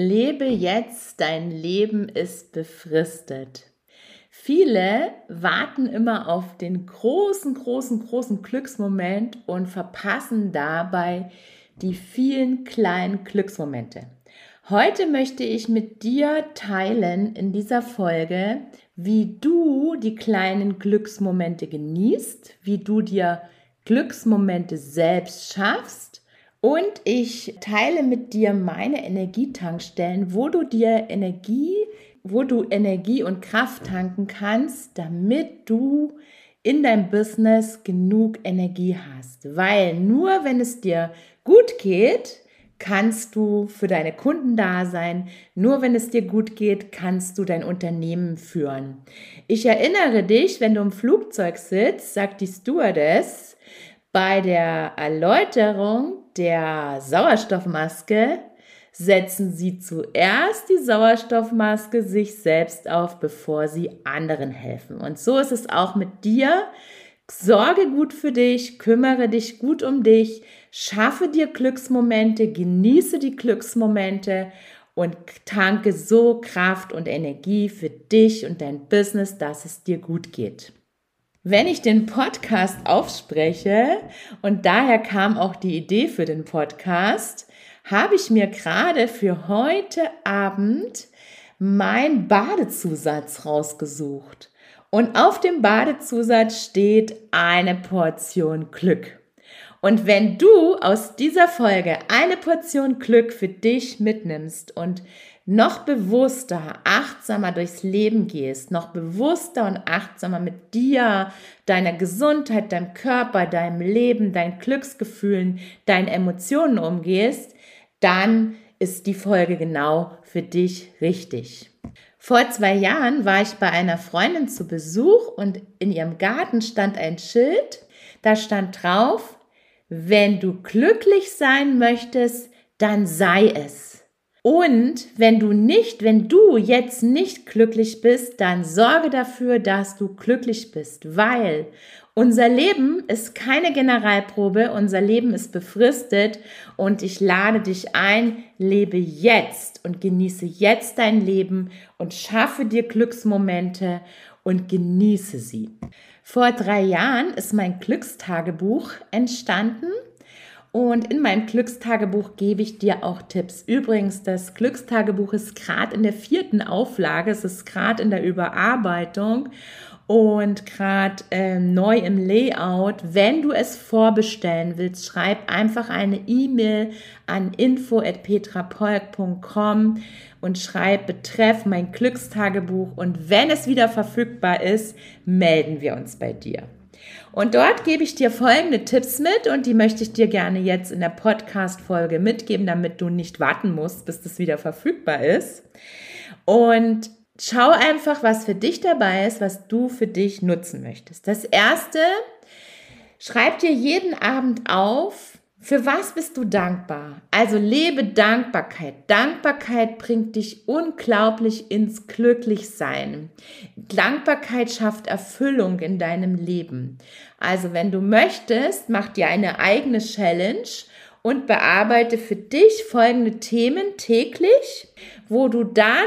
Lebe jetzt, dein Leben ist befristet. Viele warten immer auf den großen, großen, großen Glücksmoment und verpassen dabei die vielen kleinen Glücksmomente. Heute möchte ich mit dir teilen in dieser Folge, wie du die kleinen Glücksmomente genießt, wie du dir Glücksmomente selbst schaffst und ich teile mit dir meine Energietankstellen, wo du dir Energie, wo du Energie und Kraft tanken kannst, damit du in deinem Business genug Energie hast. Weil nur wenn es dir gut geht, kannst du für deine Kunden da sein. Nur wenn es dir gut geht, kannst du dein Unternehmen führen. Ich erinnere dich, wenn du im Flugzeug sitzt, sagt die Stewardess, bei der Erläuterung der Sauerstoffmaske setzen Sie zuerst die Sauerstoffmaske sich selbst auf, bevor Sie anderen helfen. Und so ist es auch mit dir. Sorge gut für dich, kümmere dich gut um dich, schaffe dir Glücksmomente, genieße die Glücksmomente und tanke so Kraft und Energie für dich und dein Business, dass es dir gut geht. Wenn ich den Podcast aufspreche, und daher kam auch die Idee für den Podcast, habe ich mir gerade für heute Abend mein Badezusatz rausgesucht. Und auf dem Badezusatz steht eine Portion Glück. Und wenn du aus dieser Folge eine Portion Glück für dich mitnimmst und noch bewusster, achtsamer durchs Leben gehst, noch bewusster und achtsamer mit dir, deiner Gesundheit, deinem Körper, deinem Leben, deinen Glücksgefühlen, deinen Emotionen umgehst, dann ist die Folge genau für dich richtig. Vor zwei Jahren war ich bei einer Freundin zu Besuch und in ihrem Garten stand ein Schild, da stand drauf, wenn du glücklich sein möchtest, dann sei es. Und wenn du nicht, wenn du jetzt nicht glücklich bist, dann sorge dafür, dass du glücklich bist, weil unser Leben ist keine Generalprobe, unser Leben ist befristet und ich lade dich ein, lebe jetzt und genieße jetzt dein Leben und schaffe dir Glücksmomente und genieße sie. Vor drei Jahren ist mein Glückstagebuch entstanden und in meinem Glückstagebuch gebe ich dir auch Tipps. Übrigens, das Glückstagebuch ist gerade in der vierten Auflage, es ist gerade in der Überarbeitung und gerade äh, neu im Layout. Wenn du es vorbestellen willst, schreib einfach eine E-Mail an info@petrapolk.com und schreib betreff mein Glückstagebuch und wenn es wieder verfügbar ist, melden wir uns bei dir. Und dort gebe ich dir folgende Tipps mit und die möchte ich dir gerne jetzt in der Podcast-Folge mitgeben, damit du nicht warten musst, bis das wieder verfügbar ist. Und schau einfach, was für dich dabei ist, was du für dich nutzen möchtest. Das erste, schreib dir jeden Abend auf, für was bist du dankbar? Also lebe Dankbarkeit. Dankbarkeit bringt dich unglaublich ins Glücklichsein. Dankbarkeit schafft Erfüllung in deinem Leben. Also wenn du möchtest, mach dir eine eigene Challenge und bearbeite für dich folgende Themen täglich, wo du dann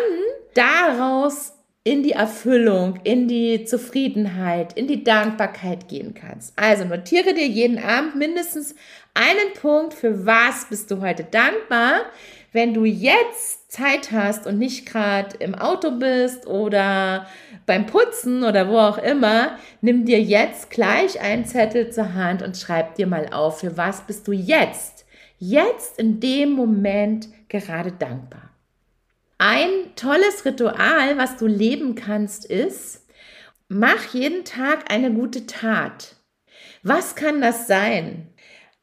daraus in die Erfüllung, in die Zufriedenheit, in die Dankbarkeit gehen kannst. Also notiere dir jeden Abend mindestens einen Punkt, für was bist du heute dankbar. Wenn du jetzt Zeit hast und nicht gerade im Auto bist oder beim Putzen oder wo auch immer, nimm dir jetzt gleich einen Zettel zur Hand und schreib dir mal auf, für was bist du jetzt, jetzt in dem Moment gerade dankbar. Ein tolles Ritual, was du leben kannst, ist, mach jeden Tag eine gute Tat. Was kann das sein?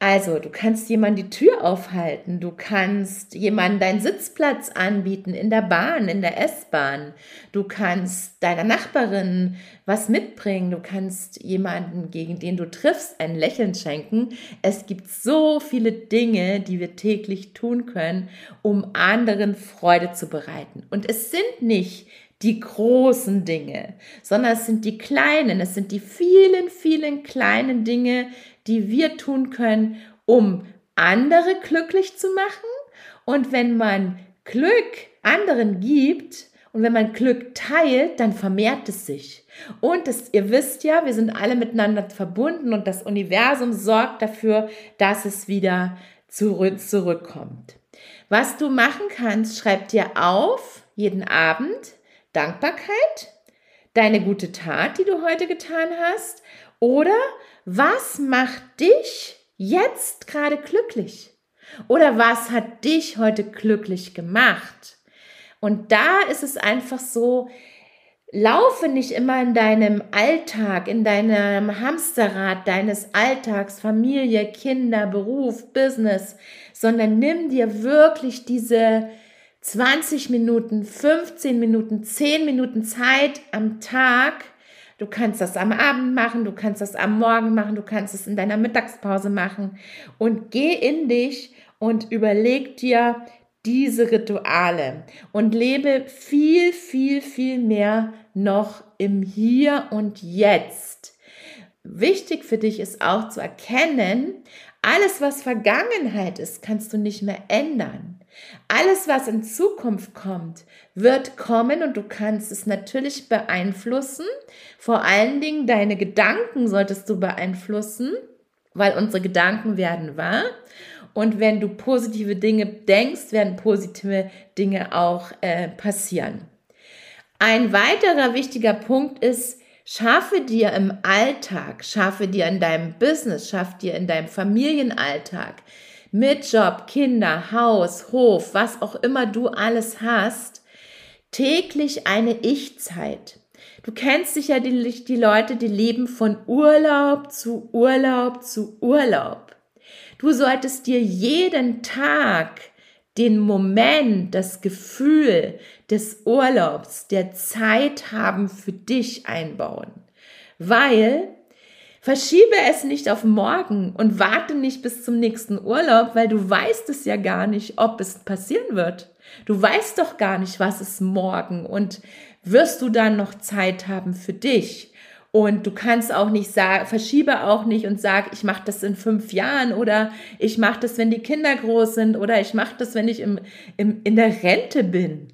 Also, du kannst jemand die Tür aufhalten, du kannst jemanden deinen Sitzplatz anbieten in der Bahn, in der S-Bahn, du kannst deiner Nachbarin was mitbringen, du kannst jemanden, gegen den du triffst, ein Lächeln schenken. Es gibt so viele Dinge, die wir täglich tun können, um anderen Freude zu bereiten. Und es sind nicht die großen Dinge, sondern es sind die kleinen, es sind die vielen, vielen kleinen Dinge, die wir tun können, um andere glücklich zu machen. Und wenn man Glück anderen gibt und wenn man Glück teilt, dann vermehrt es sich. Und das, ihr wisst ja, wir sind alle miteinander verbunden und das Universum sorgt dafür, dass es wieder zurück, zurückkommt. Was du machen kannst, schreib dir auf, jeden Abend, Dankbarkeit, deine gute Tat, die du heute getan hast, oder was macht dich jetzt gerade glücklich? Oder was hat dich heute glücklich gemacht? Und da ist es einfach so, laufe nicht immer in deinem Alltag, in deinem Hamsterrad deines Alltags, Familie, Kinder, Beruf, Business, sondern nimm dir wirklich diese 20 Minuten, 15 Minuten, 10 Minuten Zeit am Tag, Du kannst das am Abend machen, du kannst das am Morgen machen, du kannst es in deiner Mittagspause machen und geh in dich und überleg dir diese Rituale und lebe viel, viel, viel mehr noch im Hier und Jetzt. Wichtig für dich ist auch zu erkennen, alles, was Vergangenheit ist, kannst du nicht mehr ändern. Alles, was in Zukunft kommt, wird kommen und du kannst es natürlich beeinflussen. Vor allen Dingen deine Gedanken solltest du beeinflussen, weil unsere Gedanken werden wahr. Und wenn du positive Dinge denkst, werden positive Dinge auch äh, passieren. Ein weiterer wichtiger Punkt ist, schaffe dir im Alltag, schaffe dir in deinem Business, schaffe dir in deinem Familienalltag mit Job, Kinder, Haus, Hof, was auch immer du alles hast, täglich eine Ich-Zeit. Du kennst sicher die, die Leute, die leben von Urlaub zu Urlaub zu Urlaub. Du solltest dir jeden Tag den Moment, das Gefühl des Urlaubs, der Zeit haben für dich einbauen. Weil Verschiebe es nicht auf morgen und warte nicht bis zum nächsten Urlaub, weil du weißt es ja gar nicht, ob es passieren wird. Du weißt doch gar nicht, was ist morgen und wirst du dann noch Zeit haben für dich. Und du kannst auch nicht sagen, verschiebe auch nicht und sag, ich mache das in fünf Jahren oder ich mache das, wenn die Kinder groß sind oder ich mache das, wenn ich im, im, in der Rente bin.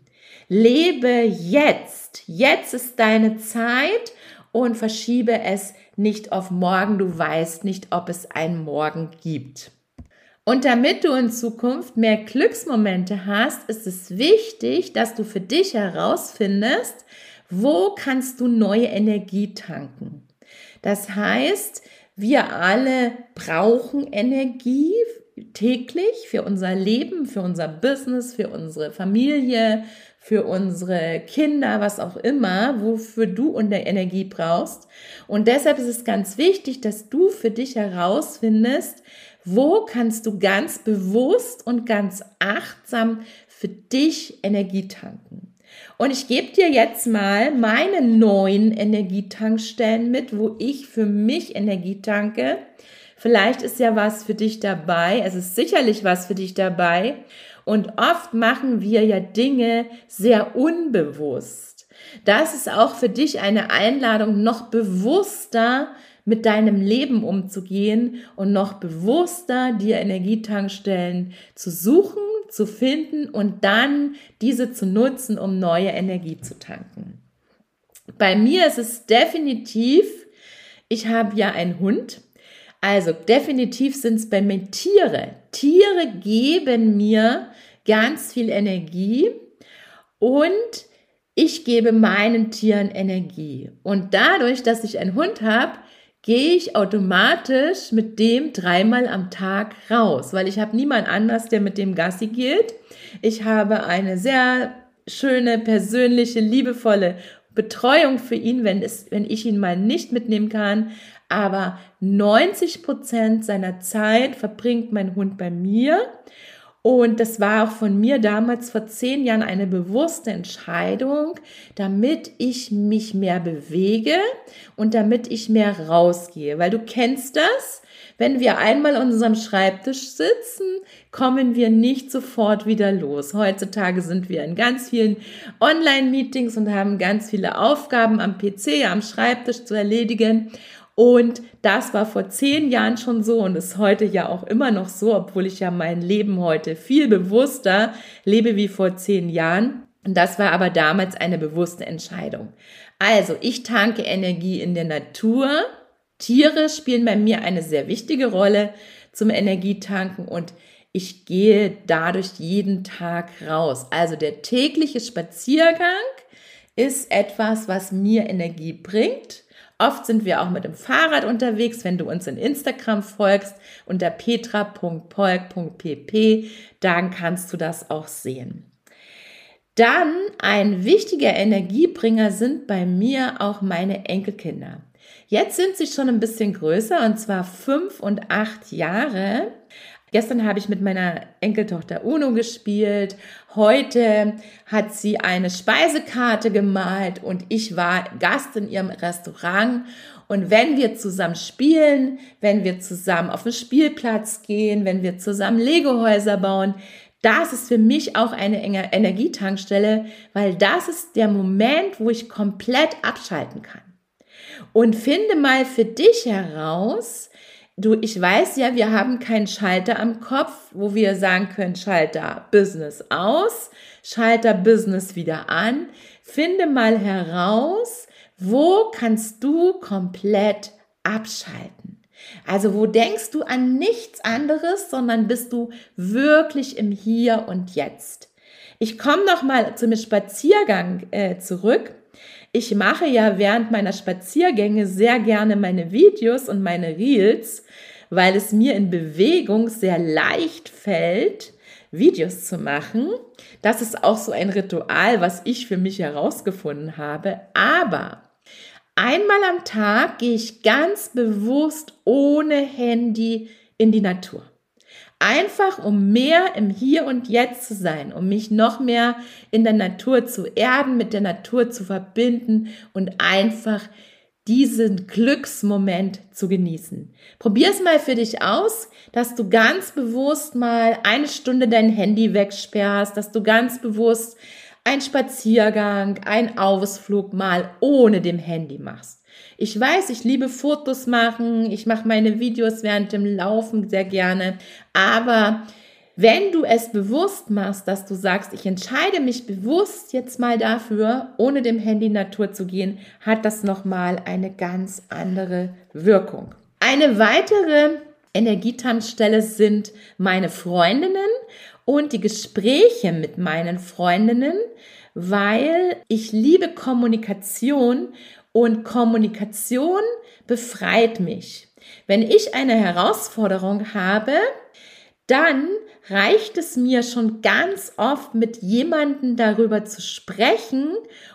Lebe jetzt. Jetzt ist deine Zeit und verschiebe es nicht auf morgen. Du weißt nicht, ob es einen Morgen gibt. Und damit du in Zukunft mehr Glücksmomente hast, ist es wichtig, dass du für dich herausfindest, wo kannst du neue Energie tanken. Das heißt, wir alle brauchen Energie täglich für unser Leben, für unser Business, für unsere Familie, für unsere Kinder, was auch immer, wofür du unter Energie brauchst. Und deshalb ist es ganz wichtig, dass du für dich herausfindest, wo kannst du ganz bewusst und ganz achtsam für dich Energie tanken. Und ich gebe dir jetzt mal meine neuen Energietankstellen mit, wo ich für mich Energie tanke. Vielleicht ist ja was für dich dabei. Es ist sicherlich was für dich dabei. Und oft machen wir ja Dinge sehr unbewusst. Das ist auch für dich eine Einladung, noch bewusster mit deinem Leben umzugehen und noch bewusster dir Energietankstellen zu suchen, zu finden und dann diese zu nutzen, um neue Energie zu tanken. Bei mir ist es definitiv, ich habe ja einen Hund also definitiv sind es bei mir Tiere. Tiere geben mir ganz viel Energie und ich gebe meinen Tieren Energie. Und dadurch, dass ich einen Hund habe, gehe ich automatisch mit dem dreimal am Tag raus, weil ich habe niemand anders, der mit dem Gassi geht. Ich habe eine sehr schöne, persönliche, liebevolle Betreuung für ihn, wenn, es, wenn ich ihn mal nicht mitnehmen kann. Aber 90 Prozent seiner Zeit verbringt mein Hund bei mir. Und das war auch von mir damals vor zehn Jahren eine bewusste Entscheidung, damit ich mich mehr bewege und damit ich mehr rausgehe. Weil du kennst das, wenn wir einmal an unserem Schreibtisch sitzen, kommen wir nicht sofort wieder los. Heutzutage sind wir in ganz vielen Online-Meetings und haben ganz viele Aufgaben am PC, am Schreibtisch zu erledigen. Und das war vor zehn Jahren schon so und ist heute ja auch immer noch so, obwohl ich ja mein Leben heute viel bewusster lebe wie vor zehn Jahren. Und das war aber damals eine bewusste Entscheidung. Also, ich tanke Energie in der Natur. Tiere spielen bei mir eine sehr wichtige Rolle zum Energietanken und ich gehe dadurch jeden Tag raus. Also der tägliche Spaziergang ist etwas, was mir Energie bringt Oft sind wir auch mit dem Fahrrad unterwegs, wenn du uns in Instagram folgst unter petra.polk.pp, dann kannst du das auch sehen. Dann ein wichtiger Energiebringer sind bei mir auch meine Enkelkinder. Jetzt sind sie schon ein bisschen größer und zwar fünf und acht Jahre. Gestern habe ich mit meiner Enkeltochter Uno gespielt. Heute hat sie eine Speisekarte gemalt und ich war Gast in ihrem Restaurant. Und wenn wir zusammen spielen, wenn wir zusammen auf den Spielplatz gehen, wenn wir zusammen Lego-Häuser bauen, das ist für mich auch eine enge Energietankstelle, weil das ist der Moment, wo ich komplett abschalten kann. Und finde mal für dich heraus, Du, ich weiß ja, wir haben keinen Schalter am Kopf, wo wir sagen können, Schalter Business aus, Schalter Business wieder an. Finde mal heraus, wo kannst du komplett abschalten? Also wo denkst du an nichts anderes, sondern bist du wirklich im Hier und Jetzt? Ich komme noch mal zum Spaziergang äh, zurück. Ich mache ja während meiner Spaziergänge sehr gerne meine Videos und meine Reels, weil es mir in Bewegung sehr leicht fällt, Videos zu machen. Das ist auch so ein Ritual, was ich für mich herausgefunden habe. Aber einmal am Tag gehe ich ganz bewusst ohne Handy in die Natur. Einfach um mehr im Hier und Jetzt zu sein, um mich noch mehr in der Natur zu erden, mit der Natur zu verbinden und einfach diesen Glücksmoment zu genießen. Probier es mal für dich aus, dass du ganz bewusst mal eine Stunde dein Handy wegsperrst, dass du ganz bewusst einen Spaziergang, einen Ausflug mal ohne dem Handy machst. Ich weiß, ich liebe Fotos machen, ich mache meine Videos während dem Laufen sehr gerne, aber wenn du es bewusst machst, dass du sagst, ich entscheide mich bewusst jetzt mal dafür, ohne dem Handy Natur zu gehen, hat das nochmal eine ganz andere Wirkung. Eine weitere Energietankstelle sind meine Freundinnen und die Gespräche mit meinen Freundinnen, weil ich liebe Kommunikation und Kommunikation befreit mich. Wenn ich eine Herausforderung habe, dann reicht es mir schon ganz oft mit jemandem darüber zu sprechen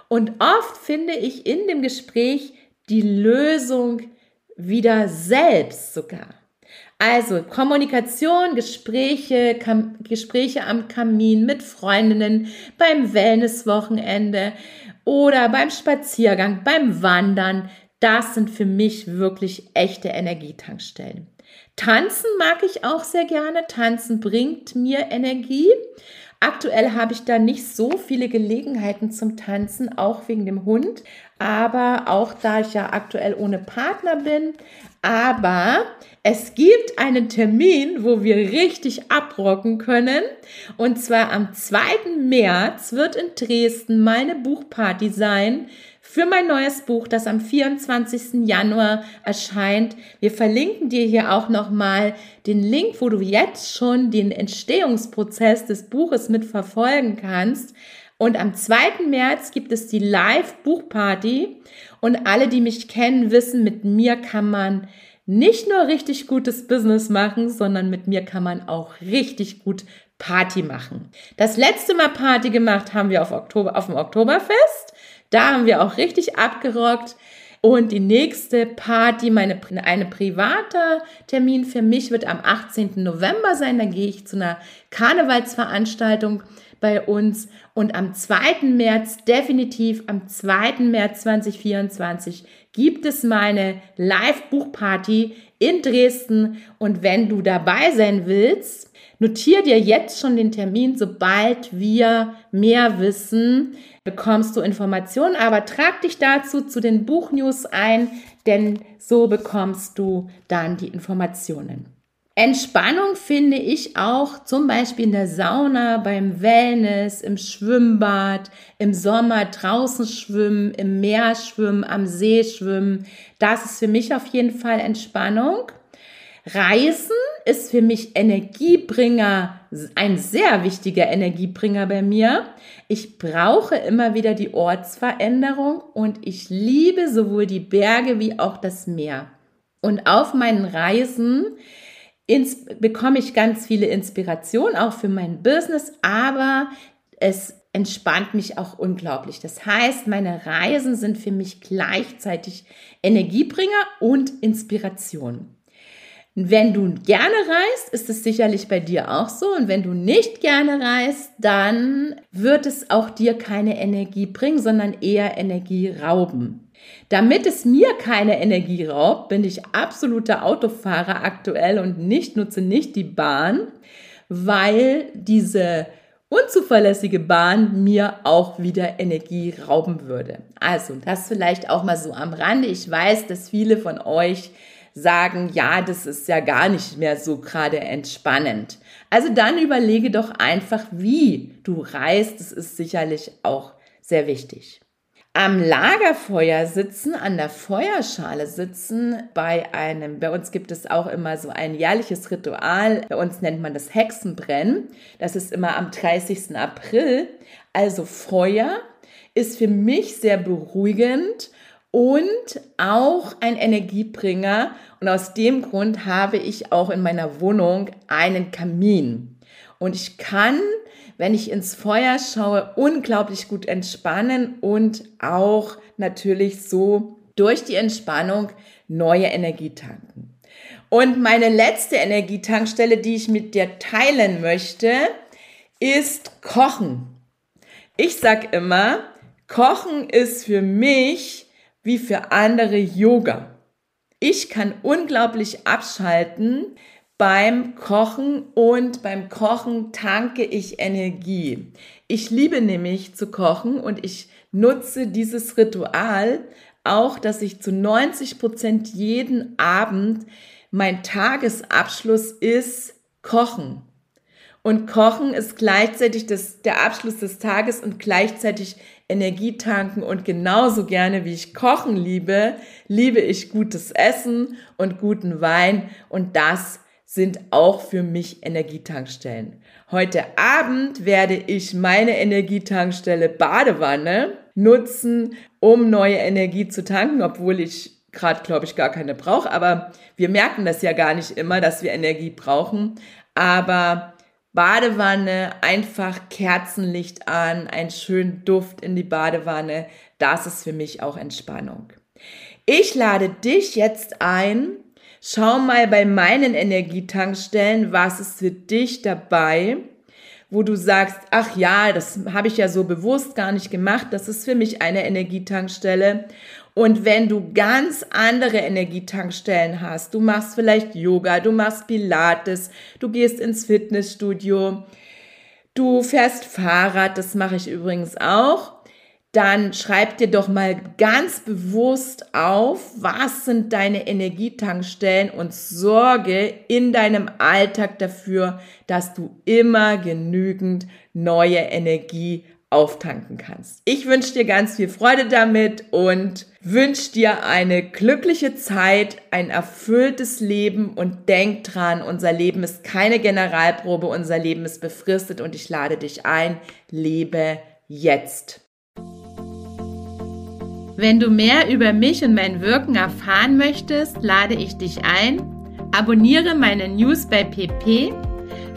und oft finde ich in dem Gespräch die Lösung wieder selbst sogar. Also Kommunikation, Gespräche, Kam Gespräche am Kamin mit Freundinnen, beim Wellnesswochenende oder beim Spaziergang, beim Wandern. Das sind für mich wirklich echte Energietankstellen. Tanzen mag ich auch sehr gerne. Tanzen bringt mir Energie. Aktuell habe ich da nicht so viele Gelegenheiten zum Tanzen, auch wegen dem Hund. Aber auch da ich ja aktuell ohne Partner bin. Aber es gibt einen Termin, wo wir richtig abrocken können. Und zwar am 2. März wird in Dresden meine Buchparty sein für mein neues Buch, das am 24. Januar erscheint. Wir verlinken dir hier auch nochmal den Link, wo du jetzt schon den Entstehungsprozess des Buches mitverfolgen kannst. Und am 2. März gibt es die Live-Buchparty. Und alle, die mich kennen, wissen, mit mir kann man nicht nur richtig gutes Business machen, sondern mit mir kann man auch richtig gut Party machen. Das letzte Mal Party gemacht haben wir auf, Oktober, auf dem Oktoberfest. Da haben wir auch richtig abgerockt. Und die nächste Party, meine, eine privater Termin für mich wird am 18. November sein. Dann gehe ich zu einer Karnevalsveranstaltung bei uns. Und am 2. März, definitiv am 2. März 2024, gibt es meine Live-Buchparty in Dresden. Und wenn du dabei sein willst, notier dir jetzt schon den Termin. Sobald wir mehr wissen, bekommst du Informationen. Aber trag dich dazu zu den Buchnews ein, denn so bekommst du dann die Informationen. Entspannung finde ich auch zum Beispiel in der Sauna, beim Wellness, im Schwimmbad, im Sommer draußen schwimmen, im Meer schwimmen, am See schwimmen. Das ist für mich auf jeden Fall Entspannung. Reisen ist für mich Energiebringer, ein sehr wichtiger Energiebringer bei mir. Ich brauche immer wieder die Ortsveränderung und ich liebe sowohl die Berge wie auch das Meer. Und auf meinen Reisen ins, bekomme ich ganz viele Inspirationen, auch für mein Business, aber es entspannt mich auch unglaublich. Das heißt, meine Reisen sind für mich gleichzeitig Energiebringer und Inspiration. Wenn du gerne reist, ist es sicherlich bei dir auch so. Und wenn du nicht gerne reist, dann wird es auch dir keine Energie bringen, sondern eher Energie rauben. Damit es mir keine Energie raubt, bin ich absoluter Autofahrer aktuell und nicht nutze nicht die Bahn, weil diese unzuverlässige Bahn mir auch wieder Energie rauben würde. Also, das vielleicht auch mal so am Rande. Ich weiß, dass viele von euch sagen, ja, das ist ja gar nicht mehr so gerade entspannend. Also dann überlege doch einfach, wie du reist. Das ist sicherlich auch sehr wichtig am Lagerfeuer sitzen, an der Feuerschale sitzen, bei einem, bei uns gibt es auch immer so ein jährliches Ritual, bei uns nennt man das Hexenbrennen, das ist immer am 30. April, also Feuer ist für mich sehr beruhigend und auch ein Energiebringer und aus dem Grund habe ich auch in meiner Wohnung einen Kamin und ich kann wenn ich ins Feuer schaue, unglaublich gut entspannen und auch natürlich so durch die Entspannung neue Energie tanken. Und meine letzte Energietankstelle, die ich mit dir teilen möchte, ist Kochen. Ich sag immer, Kochen ist für mich wie für andere Yoga. Ich kann unglaublich abschalten, beim Kochen und beim Kochen tanke ich Energie. Ich liebe nämlich zu kochen und ich nutze dieses Ritual auch, dass ich zu 90 Prozent jeden Abend mein Tagesabschluss ist Kochen. Und Kochen ist gleichzeitig das, der Abschluss des Tages und gleichzeitig Energie tanken. Und genauso gerne wie ich Kochen liebe, liebe ich gutes Essen und guten Wein. Und das sind auch für mich Energietankstellen. Heute Abend werde ich meine Energietankstelle Badewanne nutzen, um neue Energie zu tanken, obwohl ich gerade, glaube ich, gar keine brauche. Aber wir merken das ja gar nicht immer, dass wir Energie brauchen. Aber Badewanne, einfach Kerzenlicht an, ein schönen Duft in die Badewanne, das ist für mich auch Entspannung. Ich lade dich jetzt ein, Schau mal bei meinen Energietankstellen, was ist für dich dabei, wo du sagst, ach ja, das habe ich ja so bewusst gar nicht gemacht, das ist für mich eine Energietankstelle. Und wenn du ganz andere Energietankstellen hast, du machst vielleicht Yoga, du machst Pilates, du gehst ins Fitnessstudio, du fährst Fahrrad, das mache ich übrigens auch, dann schreib dir doch mal ganz bewusst auf, was sind deine Energietankstellen und sorge in deinem Alltag dafür, dass du immer genügend neue Energie auftanken kannst. Ich wünsche dir ganz viel Freude damit und wünsche dir eine glückliche Zeit, ein erfülltes Leben und denk dran, unser Leben ist keine Generalprobe, unser Leben ist befristet und ich lade dich ein, lebe jetzt. Wenn du mehr über mich und mein Wirken erfahren möchtest, lade ich dich ein. Abonniere meine News bei PP.